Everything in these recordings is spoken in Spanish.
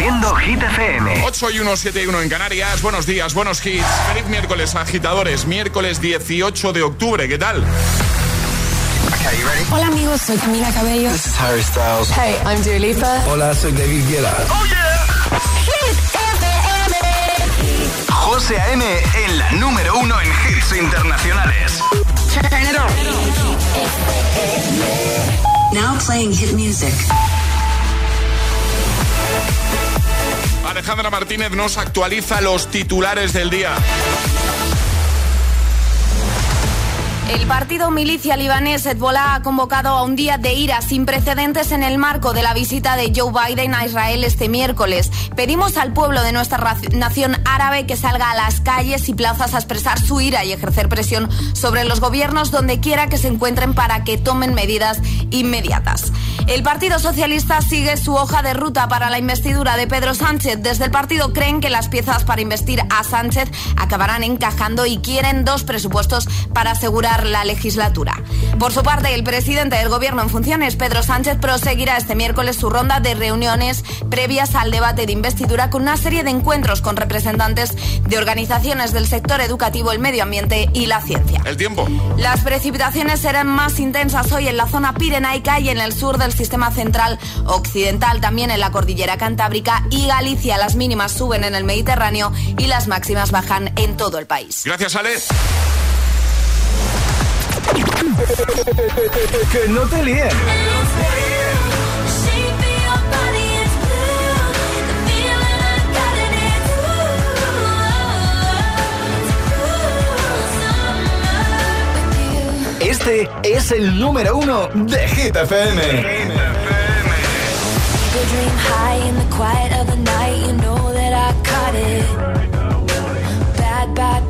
Haciendo Hit FM. 8 y 1, 7 y 1 en Canarias. Buenos días, buenos hits. Feliz miércoles, agitadores. Miércoles 18 de octubre. ¿Qué tal? Hola amigos, soy Camila Cabello. This is Harry Styles. Hey, I'm Dua Lipa. Hola, soy David Guetta. Oh yeah. Hit FM. José A.M. en la número uno en hits internacionales. Turn it on. Now playing hit music. Alejandra Martínez nos actualiza los titulares del día. El partido milicia libanés Hezbollah ha convocado a un día de ira sin precedentes en el marco de la visita de Joe Biden a Israel este miércoles. Pedimos al pueblo de nuestra nación árabe que salga a las calles y plazas a expresar su ira y ejercer presión sobre los gobiernos donde quiera que se encuentren para que tomen medidas inmediatas. El Partido Socialista sigue su hoja de ruta para la investidura de Pedro Sánchez. Desde el partido creen que las piezas para investir a Sánchez acabarán encajando y quieren dos presupuestos para asegurar la legislatura. Por su parte, el presidente del Gobierno en funciones, Pedro Sánchez, proseguirá este miércoles su ronda de reuniones previas al debate de investidura con una serie de encuentros con representantes de organizaciones del sector educativo, el medio ambiente y la ciencia. El tiempo. Las precipitaciones serán más intensas hoy en la zona pirenaica y en el sur del sistema central occidental, también en la cordillera cantábrica y Galicia. Las mínimas suben en el Mediterráneo y las máximas bajan en todo el país. Gracias, Ale. Que no te líen. Este es el número uno de Hit FM. dream high in the quiet of the night, you know that I caught it. Bad, bad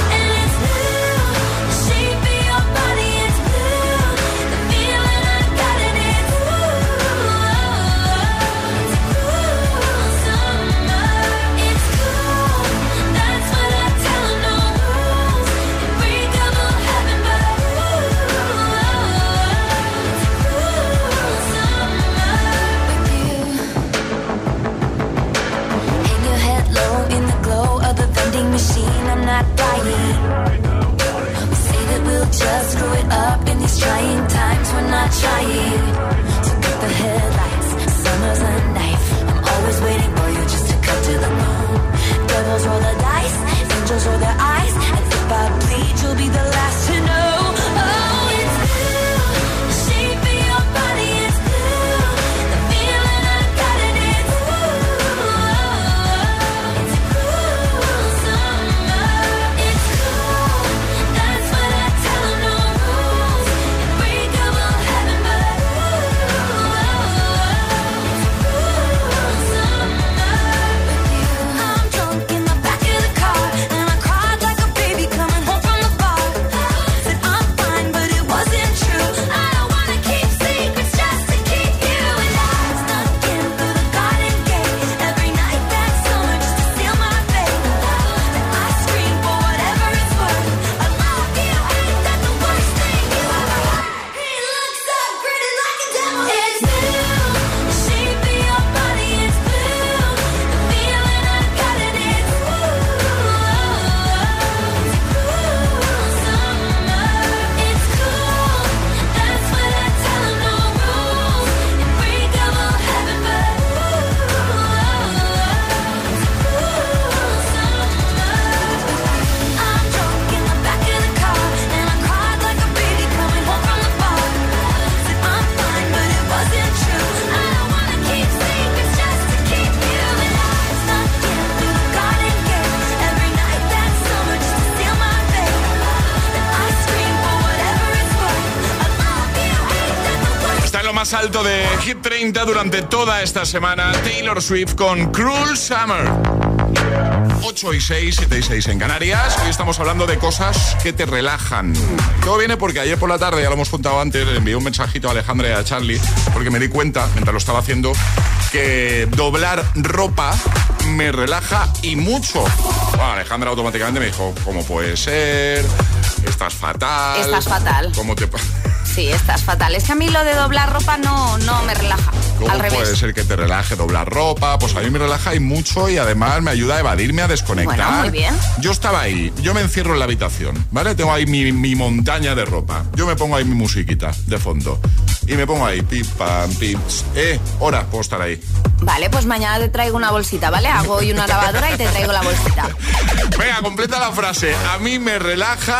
Say that we'll just screw it up in these trying times. We're not trying. So cut the headlights. Summer's a knife. I'm always waiting for you just to cut to the bone. Devils roll the dice. Angels roll their eyes. And if I bleed, you'll be the last to know. Durante toda esta semana. Taylor Swift con Cruel Summer. 8 y 6, 7 y 6 en Canarias. Hoy estamos hablando de cosas que te relajan. Todo viene porque ayer por la tarde, ya lo hemos contado antes, le envié un mensajito a Alejandra y a Charlie, porque me di cuenta, mientras lo estaba haciendo, que doblar ropa me relaja y mucho. Bueno, Alejandra automáticamente me dijo, ¿cómo puede ser? Estás fatal. Estás fatal. ¿Cómo te Sí, estás fatal. Es que a mí lo de doblar ropa no, no me relaja. ¿Cómo Al puede revés. ser que te relaje doblar ropa? Pues a mí me relaja y mucho y además me ayuda a evadirme, a desconectar. Bueno, muy bien. Yo estaba ahí, yo me encierro en la habitación, ¿vale? Tengo ahí mi, mi montaña de ropa. Yo me pongo ahí mi musiquita de fondo. Y me pongo ahí, pim, pam, pim. ps, Eh, hora, puedo estar ahí. Vale, pues mañana te traigo una bolsita, ¿vale? Hago hoy una lavadora y te traigo la bolsita. Venga, completa la frase. A mí me relaja.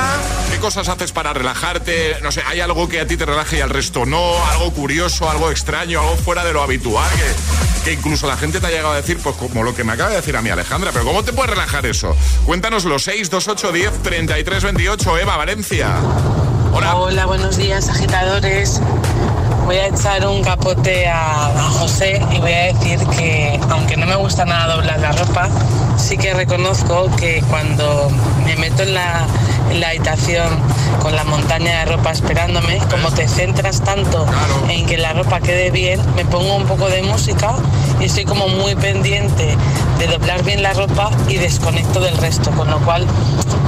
¿Qué cosas haces para relajarte? No sé, ¿hay algo que a ti te relaje y al resto no? ¿Algo curioso, algo extraño, algo fuera de lo habitual? Que, que incluso la gente te ha llegado a decir, pues como lo que me acaba de decir a mí Alejandra. Pero ¿cómo te puede relajar eso? Cuéntanos los 6, 2, 8, 10, 33, 28. Eva, Valencia. Hola. Hola, buenos días, agitadores. Voy a echar un capote a, José y voy a decir que, aunque no me gusta nada doblar la ropa, sí que reconozco que cuando me meto en la, en la habitación con la montaña de ropa esperándome, como te centras tanto Claro. en que la ropa quede bien, me pongo un poco de música y estoy como muy pendiente de doblar bien la ropa y desconecto del resto, con lo cual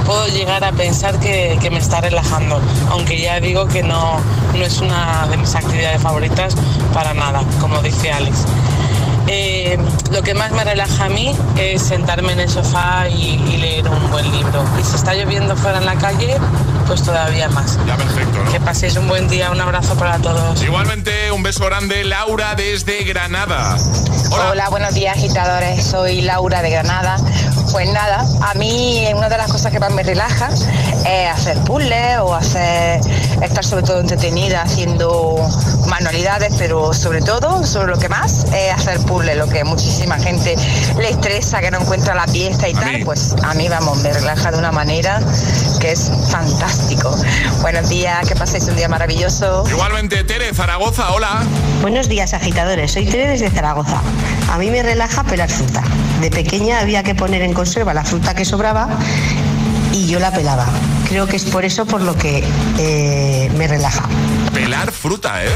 puedo llegar a pensar que, que me está relajando, aunque ya digo que no, no es una de mis actividades favoritas para nada, como dice Alex. Eh, lo que más me relaja a mí es sentarme en el sofá y, y leer un buen libro. Y si está lloviendo fuera en la calle, pues todavía más. Ya perfecto, ¿no? Que paséis un buen día, un abrazo para todos. Igualmente, un beso grande, Laura, desde Granada. Hola. buenos días agitadores, soy Laura de Granada. Pues nada, a mí una de las cosas que más me relaja es hacer puzzles o hacer estar sobre todo entretenida haciendo manualidades, pero sobre todo, sobre lo que más es hacer puzzles, lo que a muchísima gente le estresa, que no encuentra la pieza y A tal, mí. pues a mí vamos, me relaja de una manera que es fantástico. Buenos días, que paséis un día maravilloso. Igualmente, Tere, Zaragoza, hola. Buenos días, agitadores. Soy Tere desde Zaragoza. A mí me relaja pelar fruta. De pequeña había que poner en conserva la fruta que sobraba y yo la pelaba. Creo que es por eso por lo que eh, me relaja. Pelar fruta, ¿eh?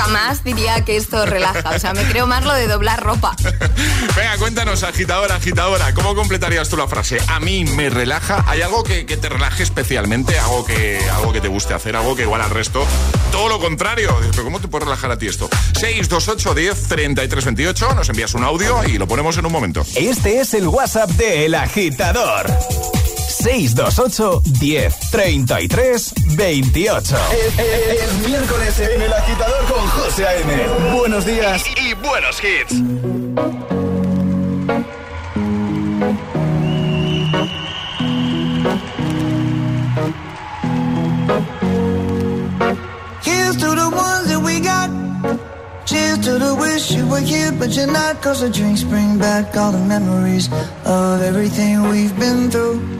Jamás diría que esto relaja. O sea, me creo más lo de doblar ropa. Venga, cuéntanos, agitadora, agitadora, ¿cómo completarías tú la frase? A mí me relaja. ¿Hay algo que, que te relaje especialmente? ¿Algo que, ¿Algo que te guste hacer? ¿Algo que igual al resto? Todo lo contrario. ¿Pero cómo te puede relajar a ti esto? 628 10 33 28. Nos envías un audio y lo ponemos en un momento. Este es el WhatsApp de El Agitador. 628 10 33 28. Es, es- es miércoles en El Agitador con José A.M. Buenos días. Y buenos hits. Here's to the ones that we got. Cheers to the wish you were here, but you're not. Cause the drinks bring back all the memories of everything we've been through.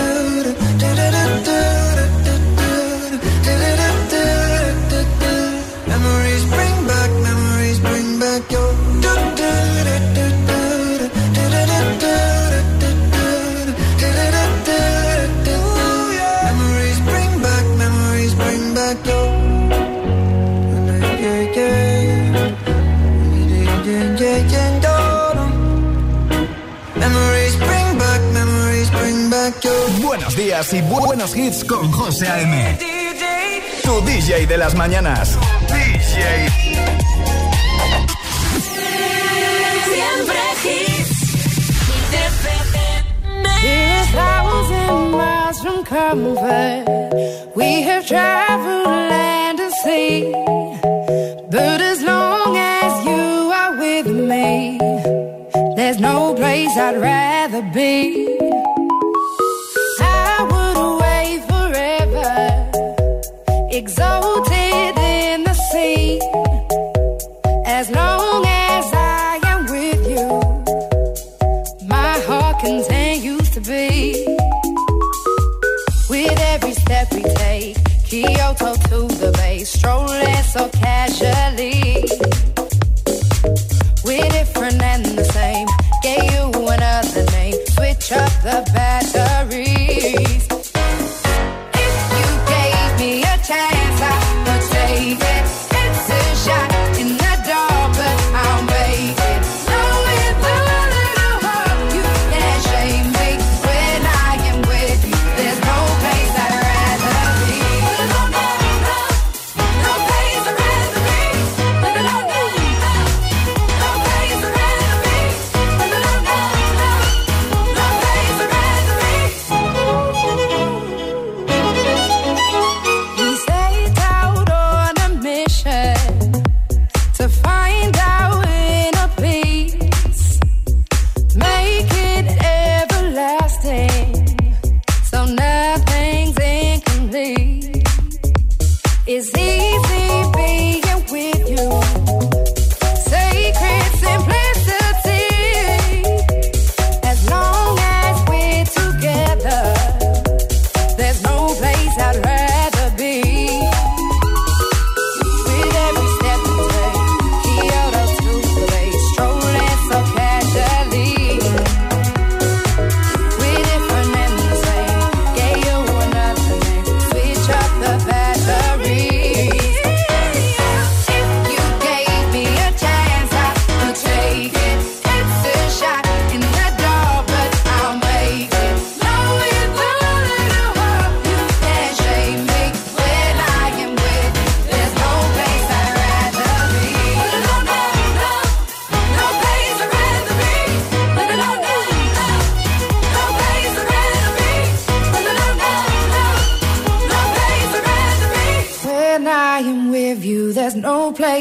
días y buenos hits con José A.M. Tu DJ de las mañanas. DJ. Siempre hits. Miles from comfort. We have traveled land and sea. But as long as you are with me, there's no place I'd rather be.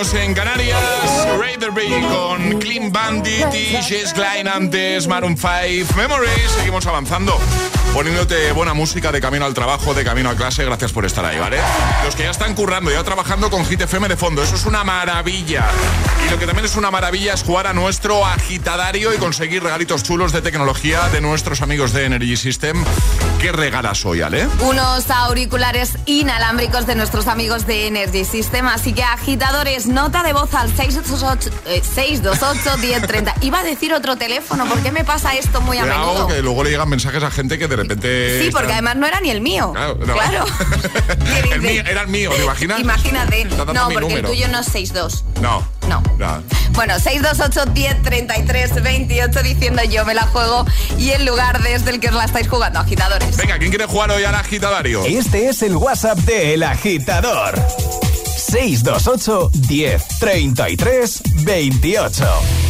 en Canarias. Raverby con Clean Bandit y Jess Klein antes Maroon 5 Memories. Seguimos avanzando poniéndote buena música de camino al trabajo, de camino a clase. Gracias por estar ahí, ¿vale? Los que ya están currando, ya trabajando con Hit FM de fondo, eso es una maravilla. Y lo que también es una maravilla es jugar a nuestro agitadario y conseguir regalitos chulos de tecnología de nuestros amigos de Energy System. ¿Qué regalas hoy, Ale? Unos auriculares inalámbricos de nuestros amigos de Energy System. Así que agitadores, nota de voz al 628, eh, 628 1030. Iba a decir otro teléfono, ¿por qué me pasa esto muy a menudo? que luego le llegan mensajes a gente que de repente. Sí, porque además no era ni el mío. Claro, no. Claro. ¿Qué el mío, era el mío, ¿te imaginas? Imagínate. No, porque el tuyo no es 62. No. No. Nada. Bueno, 628 10 33 28 diciendo yo me la juego y el lugar desde el que os la estáis jugando, agitadores. Venga, ¿quién quiere jugar hoy al agitadario? Este es el WhatsApp de El Agitador. 628 10 33 28.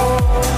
Oh.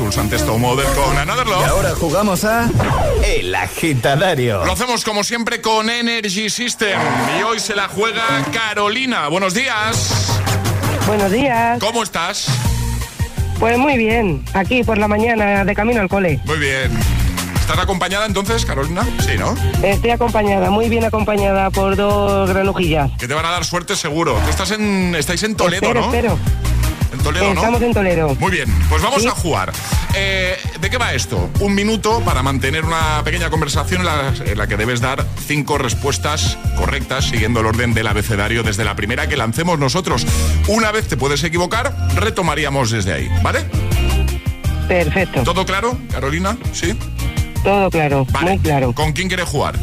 antes Tom Model con Another Y ahora jugamos a El Agitadario. Lo hacemos como siempre con Energy System. Y hoy se la juega Carolina. Buenos días. Buenos días. ¿Cómo estás? Pues muy bien, aquí por la mañana de camino al cole. Muy bien. ¿Estás acompañada entonces, Carolina? Sí, ¿no? Estoy acompañada, muy bien acompañada por dos granujillas. Que te van a dar suerte seguro. Estás en, estáis en Toledo, espero, ¿no? espero. En Toledo, ¿no? Estamos en Toledo. Muy bien, pues vamos Sí. a jugar. Eh, ¿De qué va esto? Un minuto para mantener una pequeña conversación en la, en la que debes dar cinco respuestas correctas siguiendo el orden del abecedario desde la primera que lancemos nosotros. Una vez te puedes equivocar, retomaríamos desde ahí, ¿vale? Perfecto. ¿Todo claro, Carolina? ¿Sí? Todo claro, muy claro. ¿Con quién quieres jugar?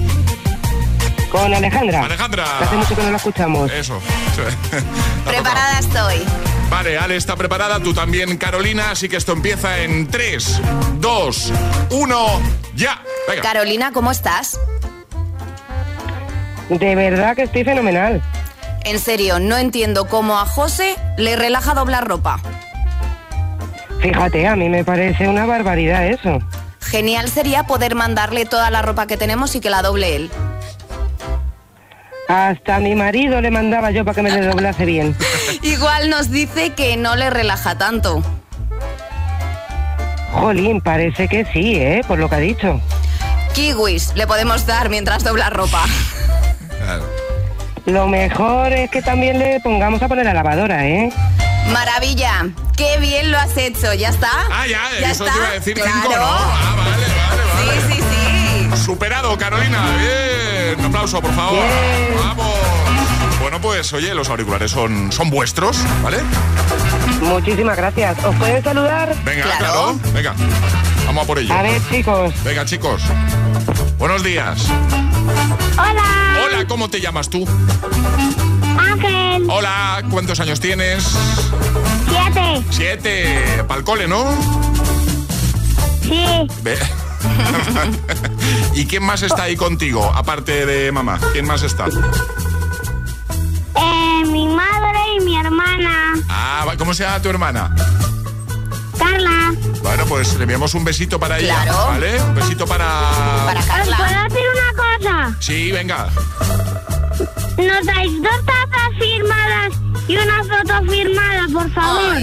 Con Alejandra. Alejandra. Hace mucho que no la escuchamos. Eso. Preparada estoy. Vale, Ale está preparada, tú también, Carolina, así que esto empieza en 3, 2, 1, ya. Venga. Carolina, ¿cómo estás? De verdad que estoy fenomenal. En serio, no entiendo cómo a José le relaja doblar ropa. Fíjate, a mí me parece una barbaridad eso. Genial sería poder mandarle toda la ropa que tenemos y que la doble él. Hasta a mi marido le mandaba yo para que me le doblase bien. Igual nos dice que no le relaja tanto. Jolín, parece que sí, ¿eh? Por lo que ha dicho. Kiwis le podemos dar mientras dobla ropa. Lo mejor es que también le pongamos a poner la lavadora, ¿eh? Maravilla, qué bien lo has hecho, ¿ya está? Ah, ya, ¿Ya eso está? te iba a decir claro. cinco, ¿no? Ah, vale, vale, vale. Sí, sí, sí. Superado, Carolina. Bien. Un aplauso, por favor. Vamos. Bueno, pues oye, los auriculares son, son vuestros, ¿vale? Muchísimas gracias. ¿Os pueden saludar? Venga, claro. Venga, vamos a por ello. A ver, chicos. Venga, chicos. Buenos días. Hola. Hola, ¿cómo te llamas tú? Ángel. Hola, ¿cuántos años tienes? Siete. Siete. Pa'l cole, ¿no? Sí. Ve- ¿Y quién más está ahí contigo, aparte de mamá? ¿Quién más está? Eh, mi madre y mi hermana. Ah, ¿cómo se llama tu hermana? Carla. Bueno, pues le enviamos un besito para ella, Claro. ¿vale? Un besito para... ¿Os puedo decir una cosa? Sí, venga. Nos dais dos tazas firmadas y una foto firmada, por favor.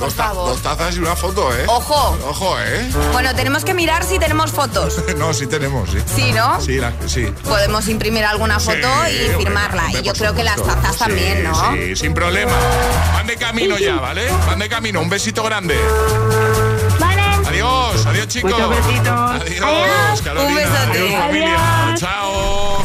Dos, ta- dos tazas y una foto, ¿eh? Ojo. Ojo, ¿eh? Bueno, tenemos que mirar si tenemos fotos. no, sí tenemos, sí. Sí, ¿no? Sí, la- sí. Podemos imprimir alguna foto Sí, y hombre, firmarla. hombre, y yo creo que las tazas también, ¿no? Sí, sin problema. Van de camino ya, ¿vale? Van de camino. Un besito grande. Vale. Adiós, adiós chicos. Muchos besitos. Adiós, Carolina. Un besote. Adiós, familia. Chao.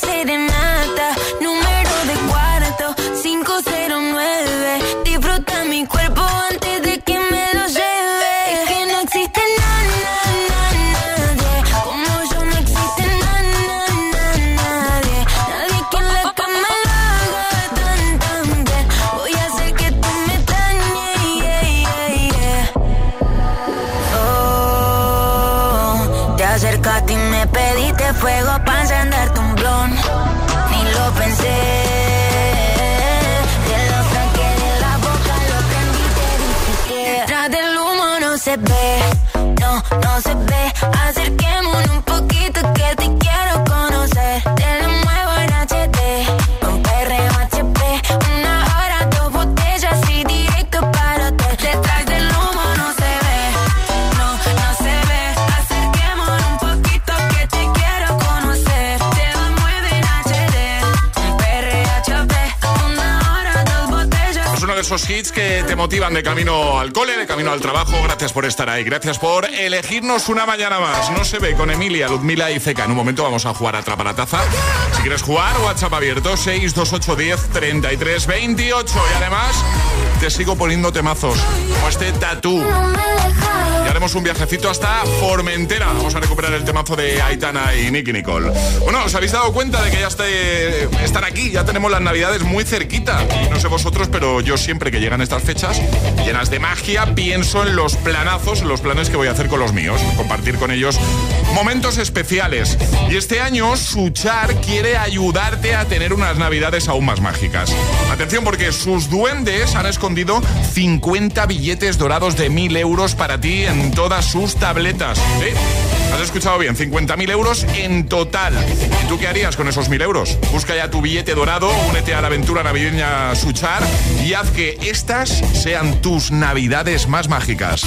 serenata, número de cuarto, 509. Disfruta mi cuerpo antes de te motivan de camino al cole, de camino al trabajo. Gracias por estar ahí. Gracias por elegirnos una mañana más. No se ve con Emilia, Ludmila y Zeca. En un momento vamos a jugar a Atrapa la Taza. Si quieres jugar, WhatsApp abierto 628 10 33 28. Y además, te sigo poniendo temazos. Como este tatú. Haremos un viajecito hasta Formentera. Vamos a recuperar el temazo de Aitana y Nicky Nicole. Bueno, ¿os habéis dado cuenta de que ya están aquí? Ya tenemos las navidades muy cerquita. No sé vosotros, pero yo siempre que llegan estas fechas llenas de magia, pienso en los planazos, los planes que voy a hacer con los míos. Compartir con ellos momentos especiales. Y este año, Suchar quiere ayudarte a tener unas navidades aún más mágicas. Atención, porque sus duendes han escondido 50 billetes dorados de 1000 euros para ti en todas sus tabletas. ¿Sí? Has escuchado bien, 50.000 euros en total. ¿Y tú qué harías con esos 1.000 euros? Busca ya tu billete dorado, únete a la aventura navideña Suchar y haz que estas sean tus navidades más mágicas.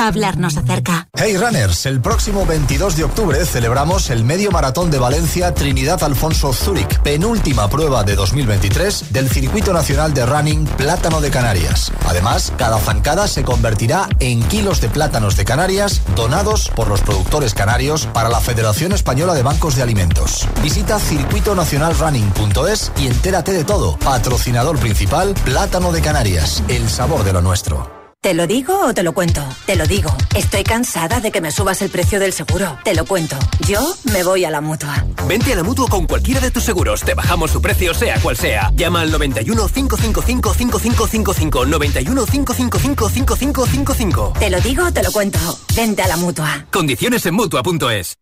Hablarnos acerca. Hey Runners, el próximo 22 de octubre celebramos el Medio Maratón de Valencia Trinidad Alfonso Zúrich, penúltima prueba de 2023 del Circuito Nacional de Running Plátano de Canarias. Además, cada zancada se convertirá en kilos de plátanos de Canarias donados por los productores canarios para la Federación Española de Bancos de Alimentos. Visita circuitonacionalrunning.es y entérate de todo. Patrocinador principal, Plátano de Canarias, el sabor de lo nuestro. ¿Te lo digo o te lo cuento? Te lo digo. Estoy cansada de que me subas el precio del seguro. Te lo cuento. Yo me voy a la mutua. Vente a la mutua con cualquiera de tus seguros. Te bajamos su precio, sea cual sea. Llama al 91 555 5555. 91 555 5555. Te lo digo o te lo cuento. Vente a la mutua. Condiciones en mutua.es.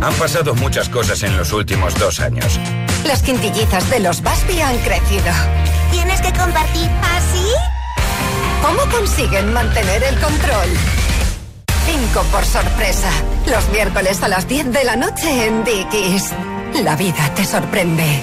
Han pasado muchas cosas en los últimos dos años. Las quintillizas de los Baspi han crecido. ¿Tienes que compartir así? ¿Cómo consiguen mantener el control? Cinco por sorpresa. Los miércoles a las 10 de la noche en Dickies. La vida te sorprende.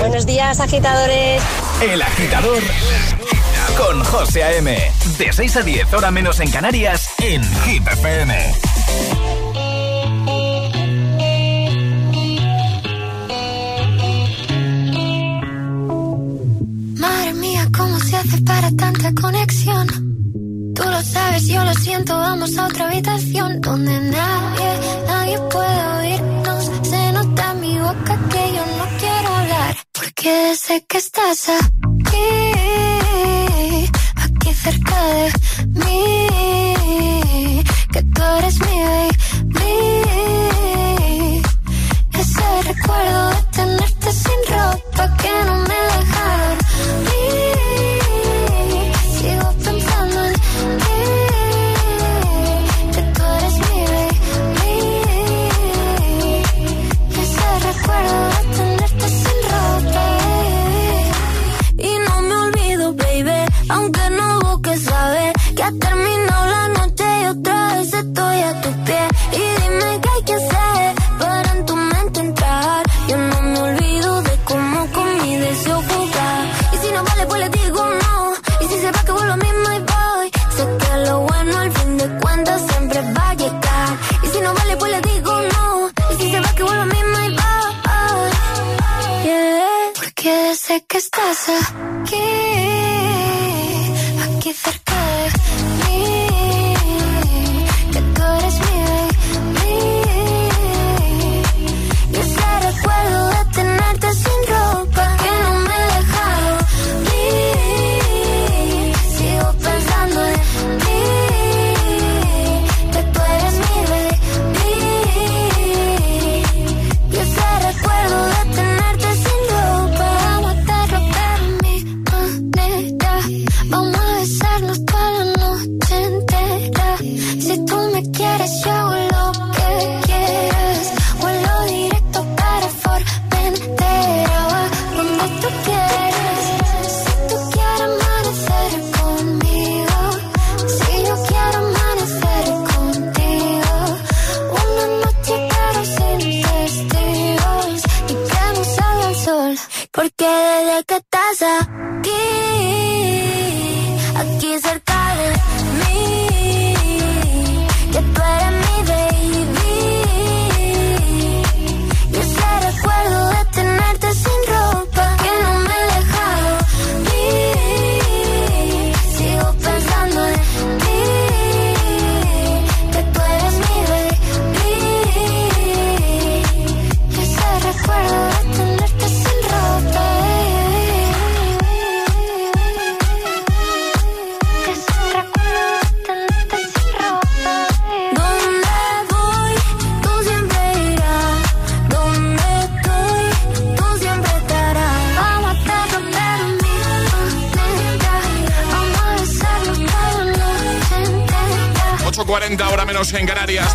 Buenos días, agitadores. El agitador con José A.M. De 6 a 10, hora menos en Canarias, en Hit FM. Madre mía, ¿cómo se hace para tanta conexión? Tú lo sabes, yo lo siento, vamos a otra habitación donde nadie recuerdo.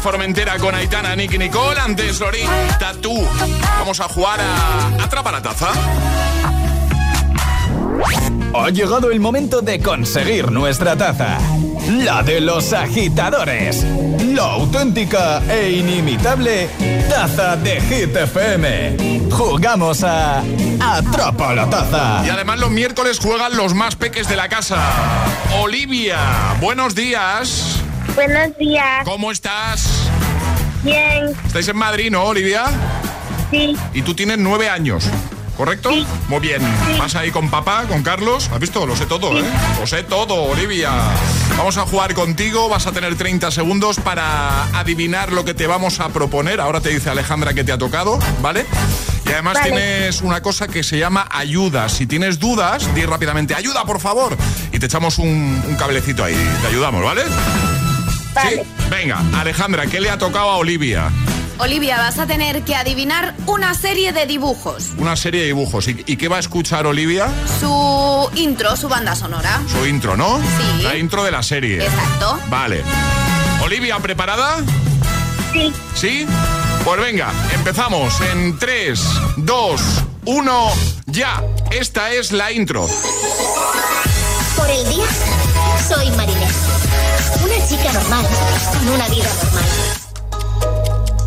Formentera con Aitana, Nicky Nicole, antes Lorín, Tatú. Vamos a jugar a Atrapa la Taza. Ha llegado el momento de conseguir nuestra taza. La de los agitadores. La auténtica e inimitable taza de Hit FM. Jugamos a Atrapa la taza. Y además los miércoles juegan los más peques de la casa. Olivia, buenos días. Buenos días. ¿Cómo estás? Bien. ¿Estáis en Madrid, no, Olivia? Sí. Y tú tienes nueve años. ¿Correcto? Muy bien. Vas ahí con papá, con Carlos. ¿Has visto? Lo sé todo, ¿eh? Lo sé todo, Olivia. Vamos a jugar contigo. Vas a tener 30 segundos para adivinar lo que te vamos a proponer. Ahora te dice Alejandra que te ha tocado, ¿vale? Y además Vale. tienes una cosa que se llama ayuda. Si tienes dudas, di rápidamente, ayuda, por favor. Y te echamos un, un cablecito ahí. Te ayudamos, ¿vale? Vale. Sí. Venga, Alejandra, ¿qué le ha tocado a Olivia? Olivia, vas a tener que adivinar una serie de dibujos. Una serie de dibujos. ¿Y, y qué va a escuchar Olivia? Su intro, su banda sonora. Su intro, ¿no? Sí. La intro de la serie. Exacto. Vale. Olivia, ¿preparada? Sí. ¿Sí? Pues venga, empezamos en 3, 2, 1, ya. Esta es la intro. Por el día, soy Marinés. Una chica normal, con una vida normal.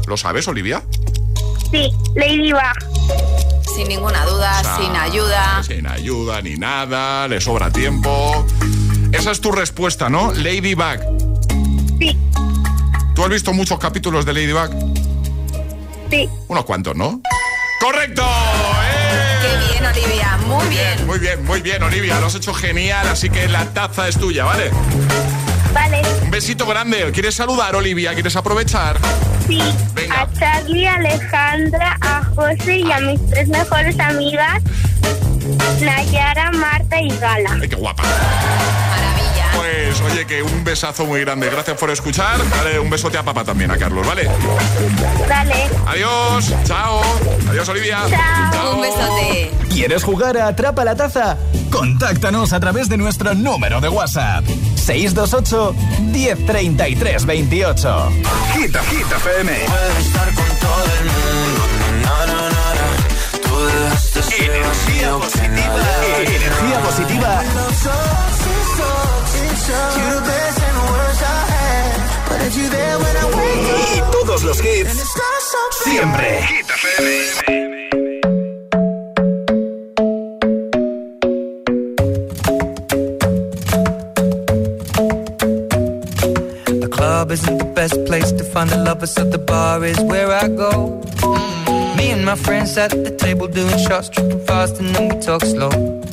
¿Lo sabes, Olivia? Sí. Ladybug. Sin ninguna duda, O sea, sin ayuda. Sin ayuda ni nada, le sobra tiempo. Esa es tu respuesta, ¿no? Ladybug. Sí. ¿Tú has visto muchos capítulos de Ladybug? Sí. Unos cuantos, ¿no? ¡Correcto! ¡Eh! Qué bien, Olivia. Muy bien. Muy bien, muy bien, Olivia. Lo has hecho genial, así que la taza es tuya, ¿vale? Vale. Un besito grande. ¿Quieres saludar, Olivia? ¿Quieres aprovechar? Sí. Venga. A Charlie, a Alejandra, a José y a mis tres mejores amigas, Nayara, Marta y Gala. Ay, qué guapa. Oye, que un besazo muy grande. Gracias por escuchar. Dale un besote a papá también, a Carlos, ¿vale? Dale. Adiós. Chao. Adiós, Olivia. Chao. Un besote. ¿Quieres jugar a Atrapa la Taza? Contáctanos a través de nuestro número de WhatsApp. 628 1033 28. Hit, Hit FM. estar con todo el mundo. Na, na, na, na. Tú dejaste ser Energía positiva. Energía positiva. Todos los hits. Siempre. The club isn't the best place to find the lovers, so the bar is where I go. Me and my friends at the table doing shots, tripping fast, and then we talk slow.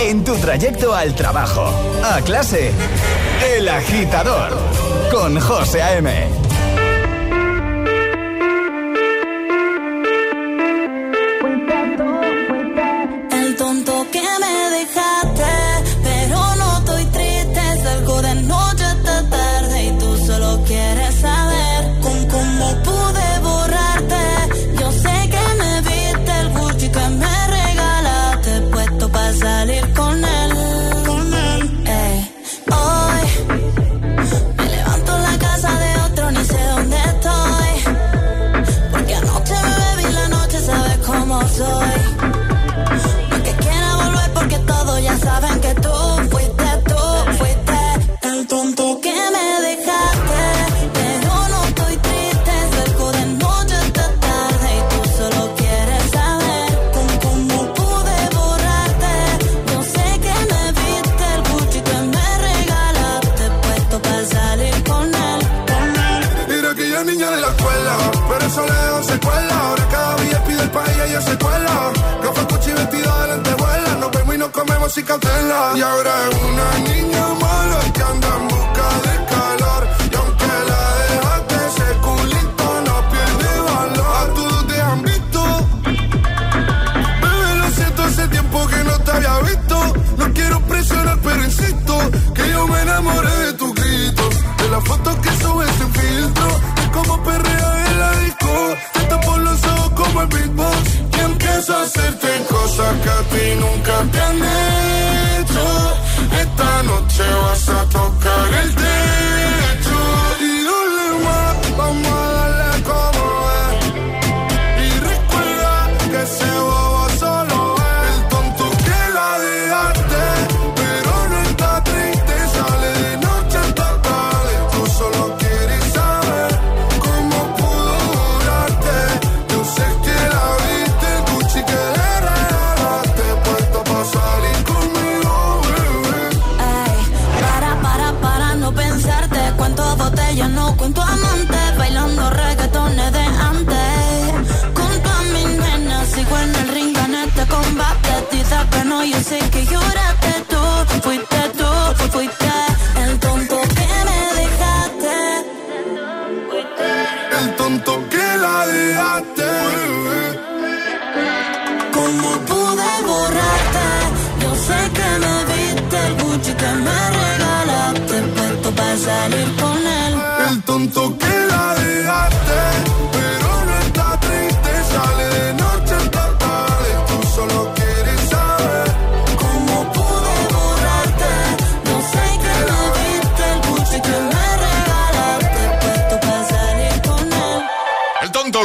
En tu trayecto al trabajo, a clase, El Agitador, con José A.M. Aquella niña de la escuela, pero eso lejos se cuela. Ahora cada día pide el país y ella se cuela. Gafas, Gucci, vestida de lentejuela. Nos vemos y nos comemos sin cautela. Y ahora es una niña mala que anda en busca de calor. Y aunque la dejaste, ese culito no pierde valor. A todos te han visto. Bebé, lo siento, hace tiempo que no te había visto. No quiero presionar, pero insisto que yo me enamoré de tu grito. De las fotos que subes el beatbox. Y empiezo a hacerte cosas que a ti nunca te han hecho. Esta noche vas a tocar el techo.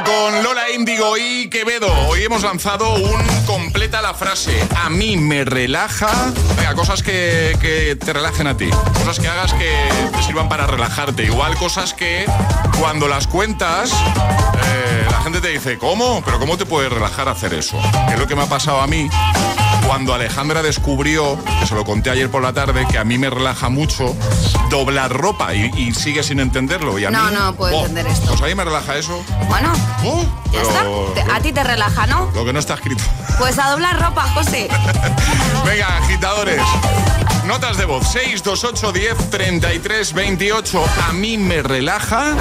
Con Lola Índigo y Quevedo. Hoy hemos lanzado un completa la frase. A mí me relaja. Venga, cosas que, que te relajen a ti. Cosas que hagas que te sirvan para relajarte. Igual cosas que cuando las cuentas, eh, la gente te dice, ¿cómo? Pero ¿cómo te puede relajar hacer eso? Es lo que me ha pasado a mí. Cuando Alejandra descubrió, que se lo conté ayer por la tarde, que a mí me relaja mucho doblar ropa y, y sigue sin entenderlo. Y a No, mí, no puedo oh, entender esto. Pues a mí me relaja eso. Bueno, ya está. A ti te relaja, ¿no? Lo que no está escrito. Pues a doblar ropa, José. Venga, agitadores. Notas de voz 628 10 33 28. A mí me relaja.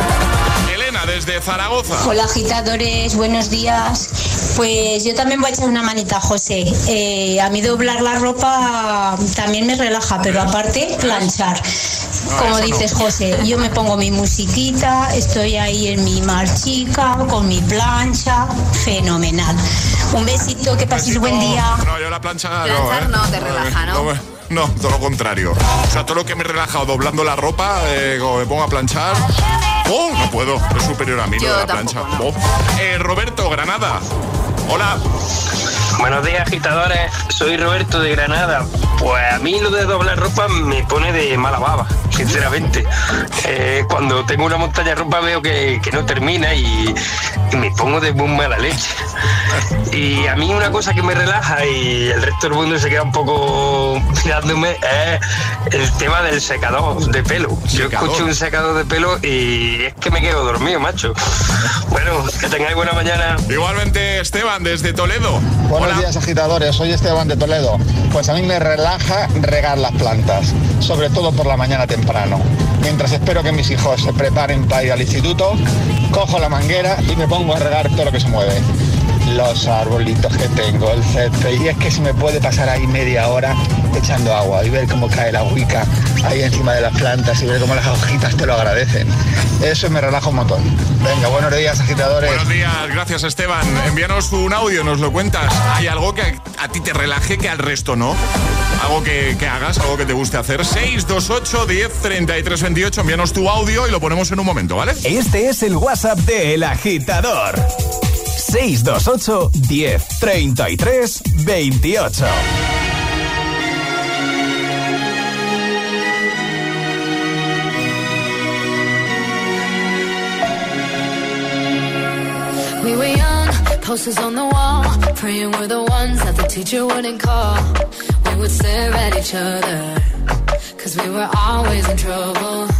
Elena, desde Zaragoza. Hola agitadores, buenos días. Pues yo también voy a echar una manita, José. Eh, a mí doblar la ropa también me relaja, pero aparte planchar. Como dices, José, yo me pongo mi musiquita, estoy ahí en mi marchica, con mi plancha, fenomenal. Un besito, que paséis buen día. No, yo la plancha no, Planchar ¿eh? no te relaja, ¿no? No, todo lo contrario. O sea, todo lo que me he relajado doblando la ropa, eh, me pongo a planchar, ¡Oh! No puedo, es superior a mí lo de la tampoco, plancha. Oh. Eh, Roberto, Granada. Hola. Buenos días, agitadores. Soy Roberto de Granada. Pues a mí lo de doblar ropa me pone de mala baba, sinceramente. Eh, cuando tengo una montaña de ropa veo que, que no termina y, y me pongo de muy mala leche. Y a mí una cosa que me relaja y el resto del mundo se queda un poco mirándome es el tema del secador de pelo. Yo Secador. escucho un secador de pelo y es que me quedo dormido, macho. Bueno, que tengáis buena mañana. Igualmente, Esteban, desde Toledo. Buenos días agitadores, soy Esteban de Toledo. Pues a mí me relaja regar las plantas, sobre todo por la mañana temprano. Mientras espero que mis hijos se preparen para ir al instituto, cojo la manguera y me pongo a regar todo lo que se mueve. Los arbolitos que tengo, el césped, y es que se me puede pasar ahí media hora echando agua y ver cómo cae la agüica ahí encima de las plantas y ver cómo las hojitas te lo agradecen. Eso me relaja un montón. Venga, buenos días agitadores. Buenos días, gracias Esteban. Envíanos un audio, nos lo cuentas. ¿Hay algo que a, a ti te relaje que al resto no? Algo que, que hagas, algo que te guste hacer. 628 10 33 28. Envíanos tu audio y lo ponemos en un momento, ¿vale? Este es el WhatsApp de El Agitador. 628 10 33 28. We were young, posters on the wall, praying we're the ones that the teacher wouldn't call. We would stare at each other, cause we were always in trouble.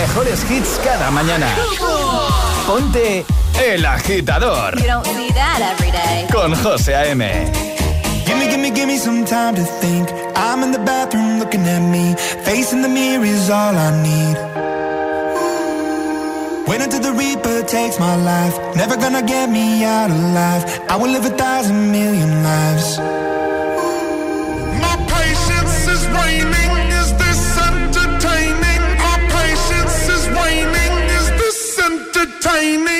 mejores hits cada mañana. Ponte El Agitador You don't see that every day. con José A.M. Gimme, gimme, gimme some time to think. I'm in the bathroom looking at me. Facing the mirror is all I need. Wait until the Reaper takes my life. Never gonna get me out alive. I will live a thousand million lives. Amen.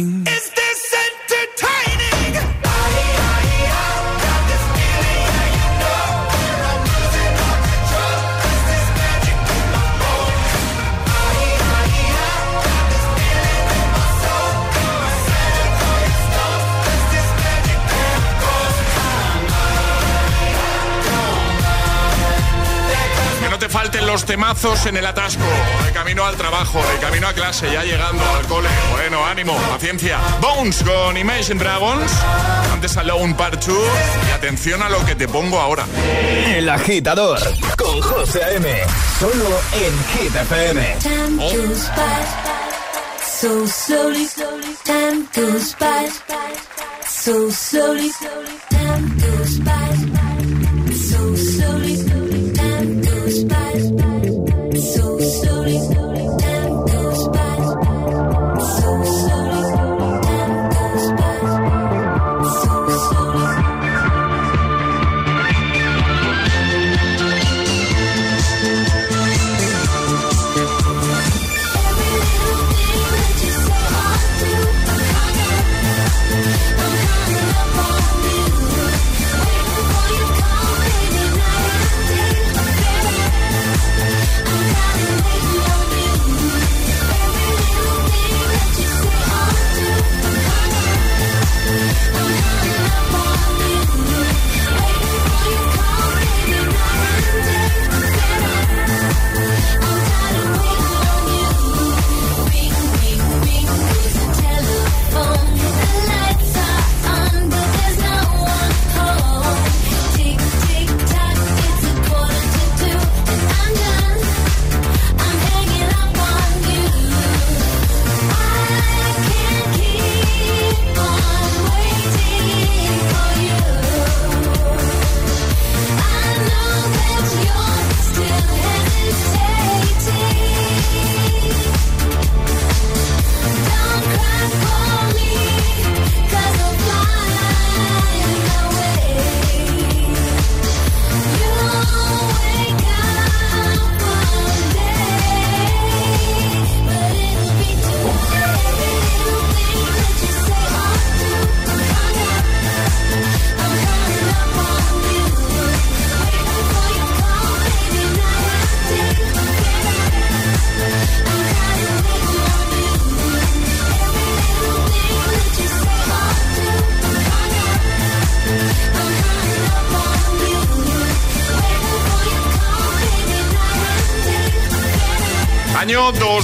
Temazos en el atasco, de camino al trabajo, de camino a clase, ya llegando al cole. Bueno, ánimo, paciencia. Bones con Imagine Dragons. Antes Alone Part 2. Y atención a lo que te pongo ahora. El agitador con José A.M. Solo en Hit FM. Time goes by so slowly. Time goes by so slowly. Time goes by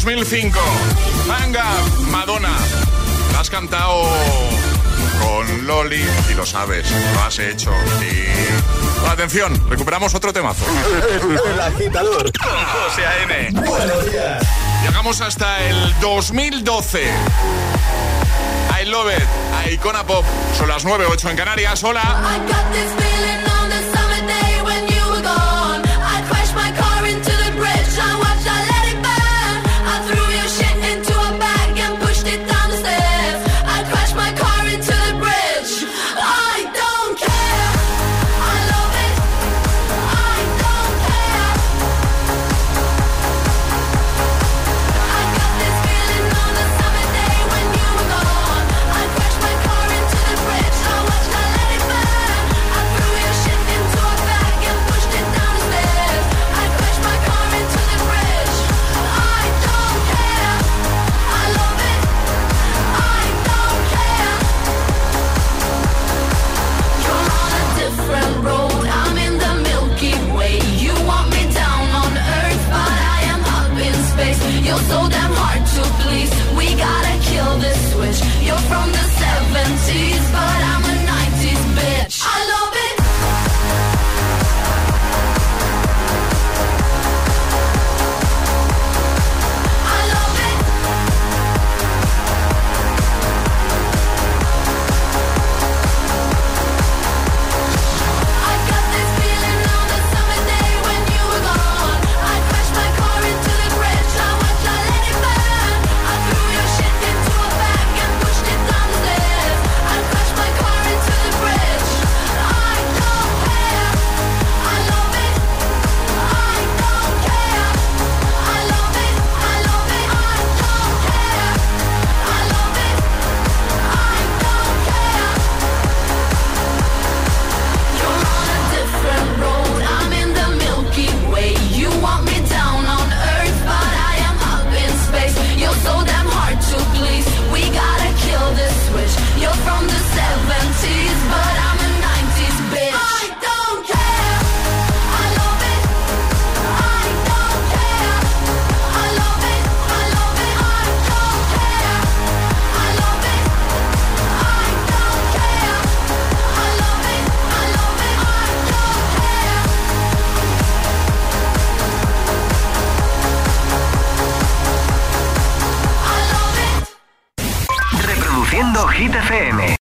2005. Manga, Madonna. La has cantado con Loli y lo sabes, lo has hecho. Y. Atención, recuperamos otro temazo. El agitador con José A.M. Buenos días. Llegamos hasta el 2012. I love it. A Icona Pop. Son las 9.08 en Canarias. Hola. I got this